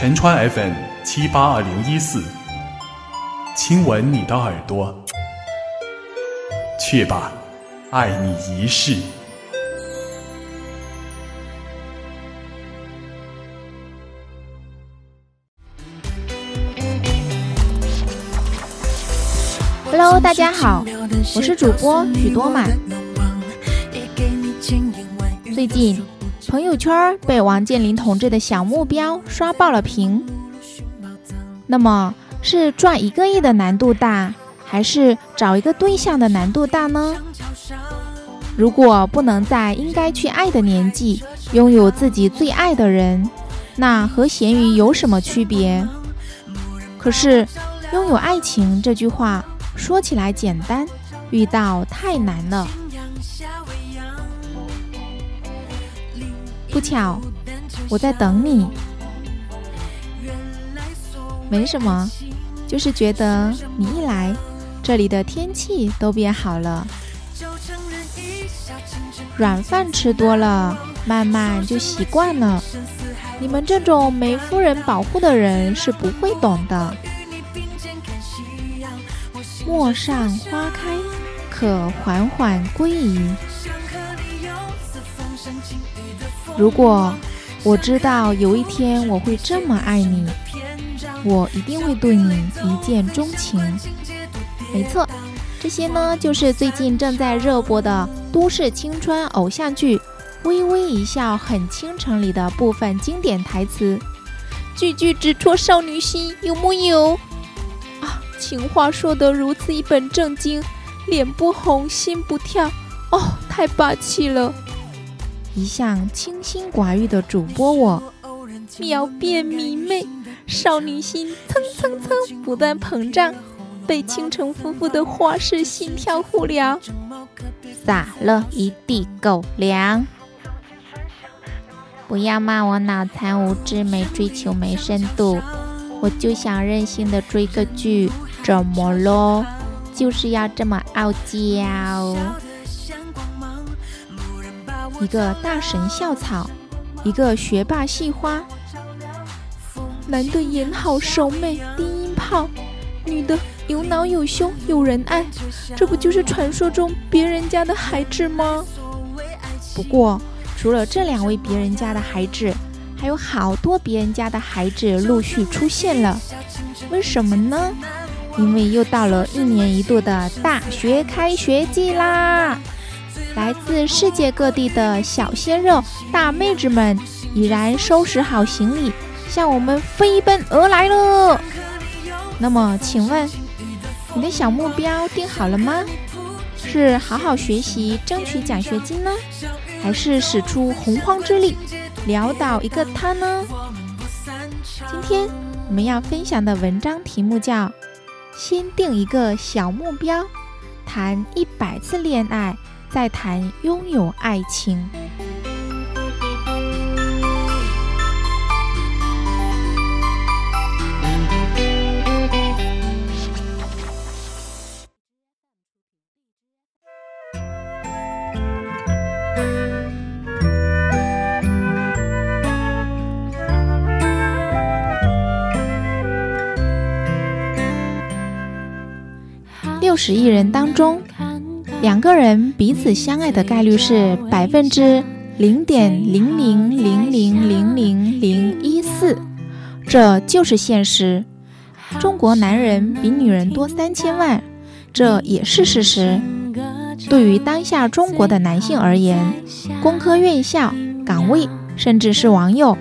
陈川 FM 七八二零一四，亲吻你的耳朵，去吧，爱你一世。Hello，大家好，我是主播许多满。最近朋友圈被王健林同志的小目标刷爆了屏。那么是赚一个亿的难度大，还是找一个对象的难度大呢？如果不能在应该去爱的年纪拥有自己最爱的人，那和咸鱼有什么区别？可是拥有爱情这句话。说起来简单，遇到太难了。不巧，我在等你。没什么，就是觉得你一来，这里的天气都变好了。软饭吃多了，慢慢就习惯了。你们这种没夫人保护的人是不会懂的。陌上花开，可缓缓归矣。如果我知道有一天我会这么爱你，我一定会对你一见钟情。没错，这些呢就是最近正在热播的都市青春偶像剧《微微一笑很倾城》里的部分经典台词，句句直戳少女心，有木有？啊情话说得如此一本正经，脸不红心不跳，哦，太霸气了！一向清心寡欲的主播我，秒变迷妹，少女心蹭蹭蹭不断膨胀，被倾城夫妇的花式心跳互撩，撒了一地狗粮。不要骂我脑残无知，没追求没深度，我就想任性的追个剧。怎么咯？就是要这么傲娇。一个大神校草，一个学霸系花，男的眼好手美低音炮，女的有脑有胸有人爱，这不就是传说中别人家的孩子吗？不过，除了这两位别人家的孩子，还有好多别人家的孩子陆续出现了。为什么呢？因为又到了一年一度的大学开学季啦，来自世界各地的小鲜肉、大妹子们已然收拾好行李，向我们飞奔而来了。那么，请问你的小目标定好了吗？是好好学习争取奖学金呢，还是使出洪荒之力潦倒一个他呢？今天我们要分享的文章题目叫。先定一个小目标，谈一百次恋爱，再谈拥有爱情。六十亿人当中，两个人彼此相爱的概率是百分之零点零零零零零零零一四，这就是现实。中国男人比女人多三千万，这也是事实。对于当下中国的男性而言，工科院校岗位，甚至是网友，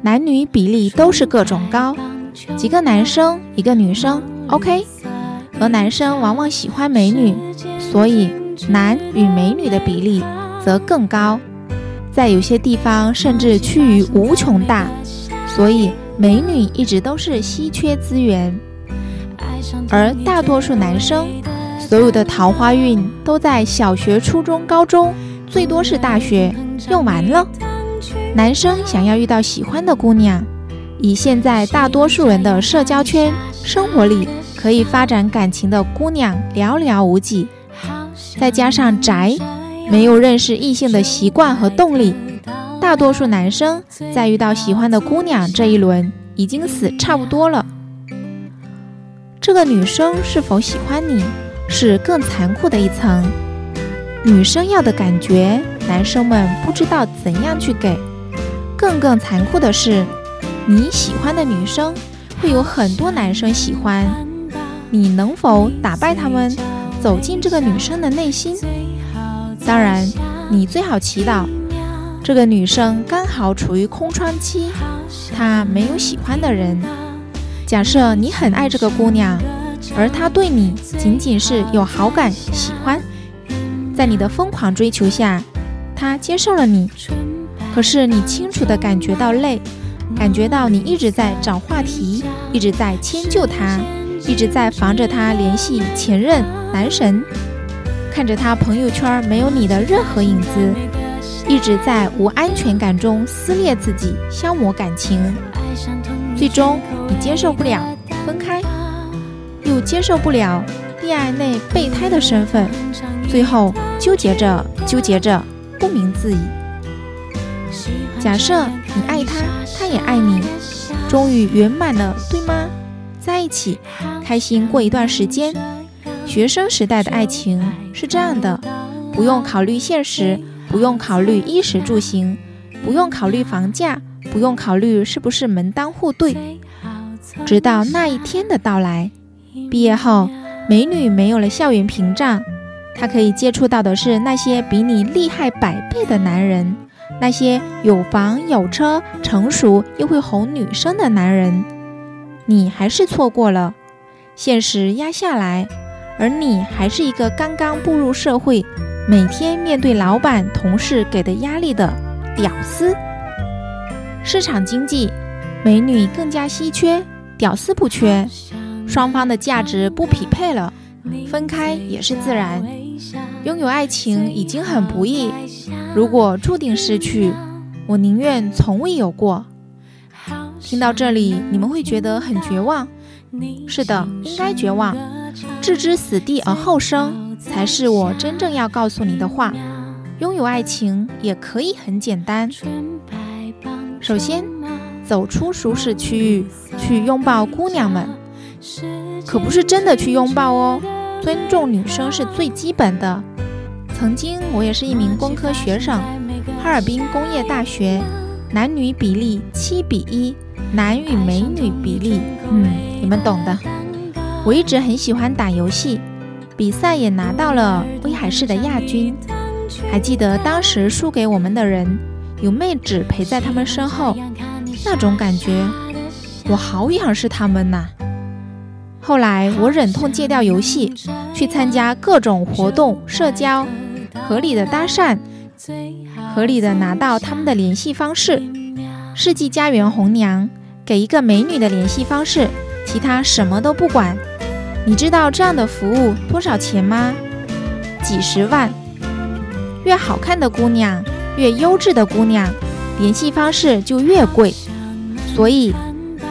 男女比例都是各种高，几个男生一个女生，OK。而男生往往喜欢美女，所以男与美女的比例则更高，在有些地方甚至趋于无穷大，所以美女一直都是稀缺资源。而大多数男生，所有的桃花运都在小学、初中、高中，最多是大学用完了。男生想要遇到喜欢的姑娘，以现在大多数人的社交圈、生活里。可以发展感情的姑娘寥寥无几，再加上宅，没有认识异性的习惯和动力，大多数男生在遇到喜欢的姑娘这一轮已经死差不多了。这个女生是否喜欢你，是更残酷的一层。女生要的感觉，男生们不知道怎样去给。更更残酷的是，你喜欢的女生会有很多男生喜欢，你能否打败他们，走进这个女生的内心？当然，你最好祈祷这个女生刚好处于空窗期，她没有喜欢的人。假设你很爱这个姑娘，而她对你仅仅是有好感、喜欢。在你的疯狂追求下，她接受了你。可是你清楚地感觉到累，感觉到你一直在找话题，一直在迁就她，一直在防着他联系前任男神，看着他朋友圈没有你的任何影子，一直在无安全感中撕裂自己，消磨感情。最终你接受不了分开，又接受不了恋爱内备胎的身份，最后。纠结着，纠结着，不明自已。假设你爱他，他也爱你，终于圆满了，对吗？在一起，开心过一段时间。学生时代的爱情是这样的，不用考虑现实，不用考虑衣食住行，不用考虑房价，不用考虑是不是门当户对。直到那一天的到来，毕业后，美女没有了校园屏障。她可以接触到的是那些比你厉害百倍的男人，那些有房有车、成熟又会哄女生的男人。你还是错过了，现实压下来，而你还是一个刚刚步入社会，每天面对老板、同事给的压力的屌丝。市场经济，美女更加稀缺，屌丝不缺，双方的价值不匹配了，分开也是自然。拥有爱情已经很不易，如果注定失去，我宁愿从未有过。听到这里，你们会觉得很绝望。是的，应该绝望。置之死地而后生，才是我真正要告诉你的话。拥有爱情也可以很简单。首先，走出舒适区域，去拥抱姑娘们，可不是真的去拥抱哦。尊重女生是最基本的。曾经我也是一名工科学生，哈尔滨工业大学，男女比例七比一，男与美女比例，嗯，你们懂的。我一直很喜欢打游戏，比赛也拿到了威海市的亚军。还记得当时输给我们的人，有妹纸陪在他们身后，那种感觉，我好仰视他们呐。后来我忍痛戒掉游戏，去参加各种活动社交，合理的搭讪，合理的拿到他们的联系方式。世纪佳缘红娘给一个美女的联系方式，其他什么都不管。你知道这样的服务多少钱吗？几十万。越好看的姑娘，越优质的姑娘，联系方式就越贵。所以。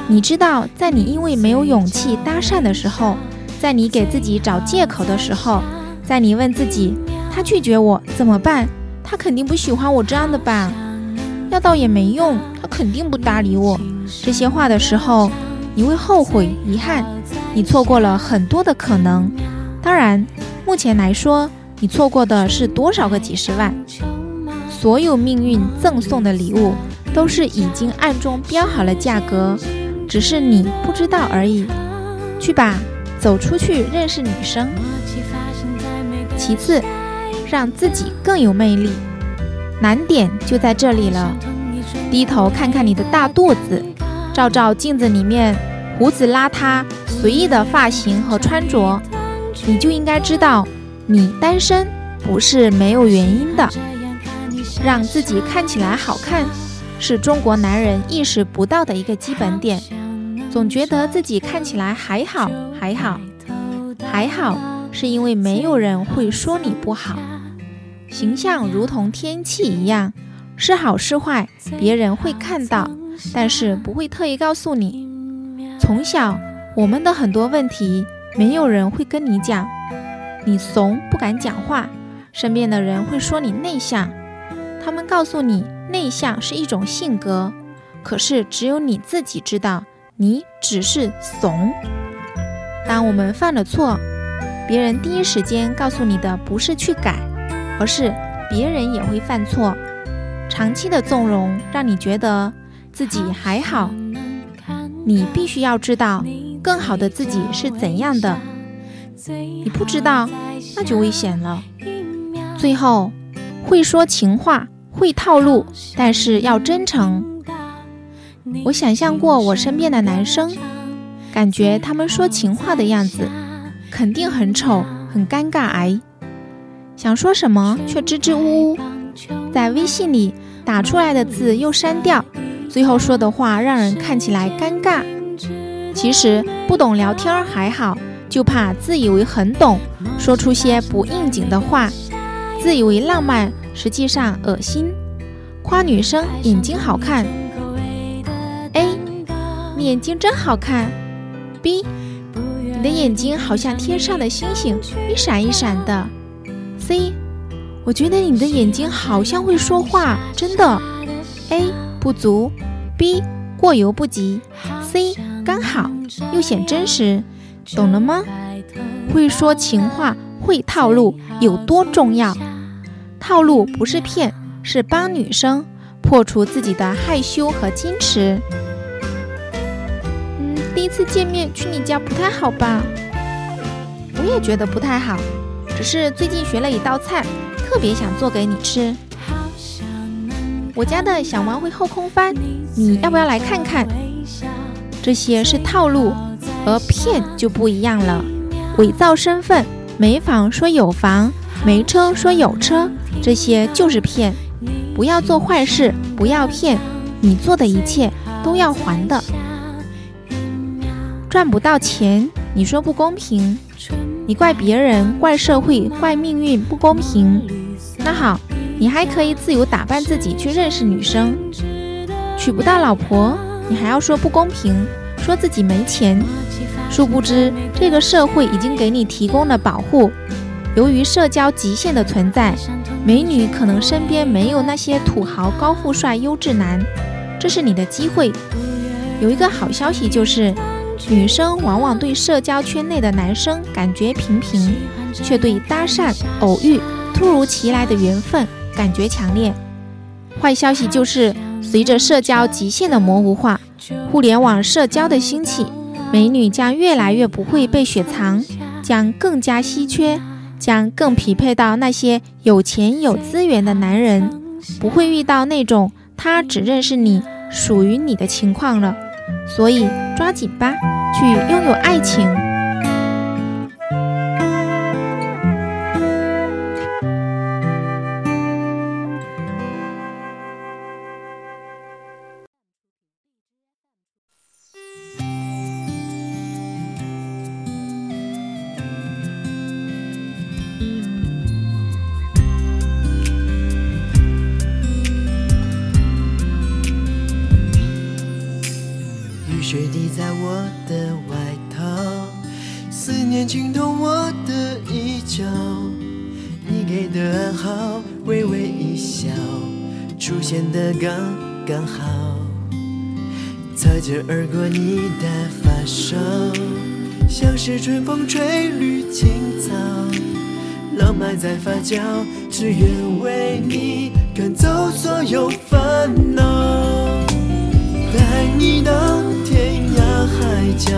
你知道，在你因为没有勇气搭讪的时候，在你给自己找借口的时候，在你问自己他拒绝我怎么办？他肯定不喜欢我这样的吧？要到也没用，他肯定不搭理我。这些话的时候，你会后悔、遗憾，你错过了很多的可能。当然，目前来说，你错过的是多少个几十万？所有命运赠送的礼物，都是已经暗中标好了价格。只是你不知道而已。去吧，走出去认识女生。其次，让自己更有魅力。难点就在这里了。低头看看你的大肚子，照照镜子里面胡子邋遢、随意的发型和穿着，你就应该知道，你单身不是没有原因的。让自己看起来好看。是中国男人意识不到的一个基本点，总觉得自己看起来还好，还好，还好，是因为没有人会说你不好。形象如同天气一样，是好是坏，别人会看到，但是不会特意告诉你。从小，我们的很多问题，没有人会跟你讲，你怂不敢讲话，身边的人会说你内向，他们告诉你。内向是一种性格，可是只有你自己知道你只是怂。当我们犯了错，别人第一时间告诉你的不是去改，而是别人也会犯错。长期的纵容让你觉得自己还好，你必须要知道更好的自己是怎样的。你不知道，那就危险了。最后，会说情话，会套路，但是要真诚。我想象过我身边的男生，感觉他们说情话的样子，肯定很丑，很尴尬癌。想说什么却支支吾吾，在微信里打出来的字又删掉，最后说的话让人看起来尴尬。其实不懂聊天还好。就怕自以为很懂，说出些不应景的话；自以为浪漫，实际上恶心。夸女生眼睛好看，A，你眼睛真好看；B，你的眼睛好像天上的星星，一闪一闪的；C，我觉得你的眼睛好像会说话，真的。A 不足，B 过犹不及，C 刚好又显真实。懂了吗？会说情话，会套路，有多重要？套路不是骗，是帮女生破除自己的害羞和矜持。嗯，第一次见面去你家不太好吧？我也觉得不太好，只是最近学了一道菜，特别想做给你吃。我家的小猫会后空翻，你要不要来看看？这些是套路。而骗就不一样了，伪造身份，没房说有房，没车说有车，这些就是骗。不要做坏事，不要骗，你做的一切都要还的。赚不到钱，你说不公平，你怪别人，怪社会，怪命运不公平。那好，你还可以自由打扮自己去认识女生。娶不到老婆，你还要说不公平，说自己没钱。殊不知，这个社会已经给你提供了保护。由于社交极限的存在，美女可能身边没有那些土豪、高富帅、优质男，这是你的机会。有一个好消息就是，女生往往对社交圈内的男生感觉平平，却对搭讪、偶遇、突如其来的缘分感觉强烈。坏消息就是，随着社交极限的模糊化，互联网社交的兴起。美女将越来越不会被雪藏，将更加稀缺，将更匹配到那些有钱有资源的男人，不会遇到那种他只认识你、属于你的情况了。所以抓紧吧，去拥有爱情。雨水滴在我的外套，思念浸透我的衣角。你给的暗号，微微一笑，出现的刚刚好。擦肩而过你的发梢，像是春风吹绿青草。浪漫在发酵，只愿为你赶走所有烦恼，带你到天涯。海角，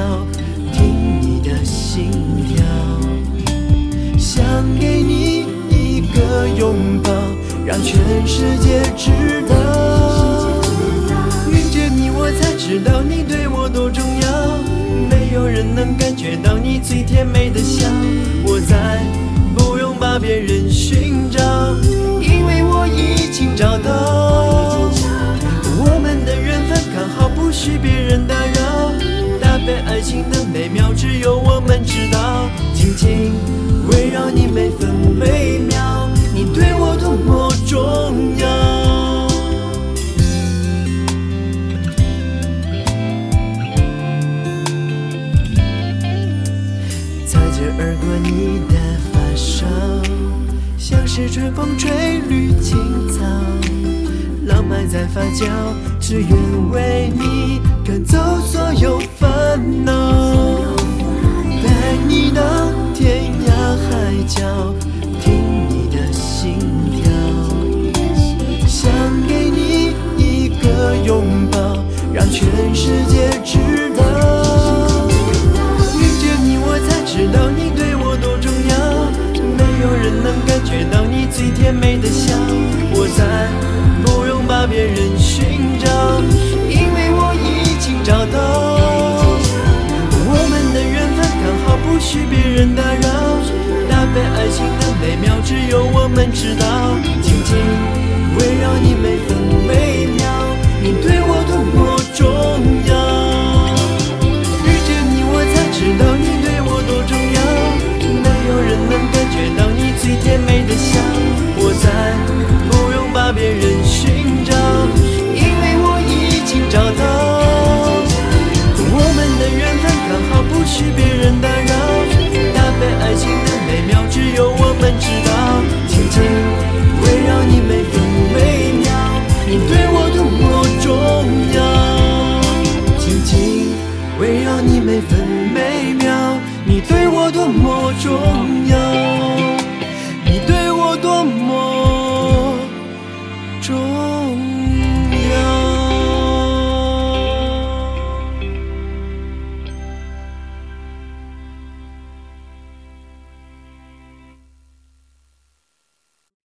听你的心跳，想给你一个拥抱，让全世界知道。遇见你，我才知道你对我多重要。没有人能感觉到你最甜美的笑，我再不用把别人寻找，因为我已经找到。不许别人打扰。搭配爱情的美妙，只有我们知道。紧紧围绕你每分每秒，你对我多么重要。擦肩而过你的发梢，像是春风吹绿青草，浪漫在发酵只愿为你赶走所有烦恼。带你到但爱情的美妙只有我们知道，紧紧围绕你每分每秒。你对我。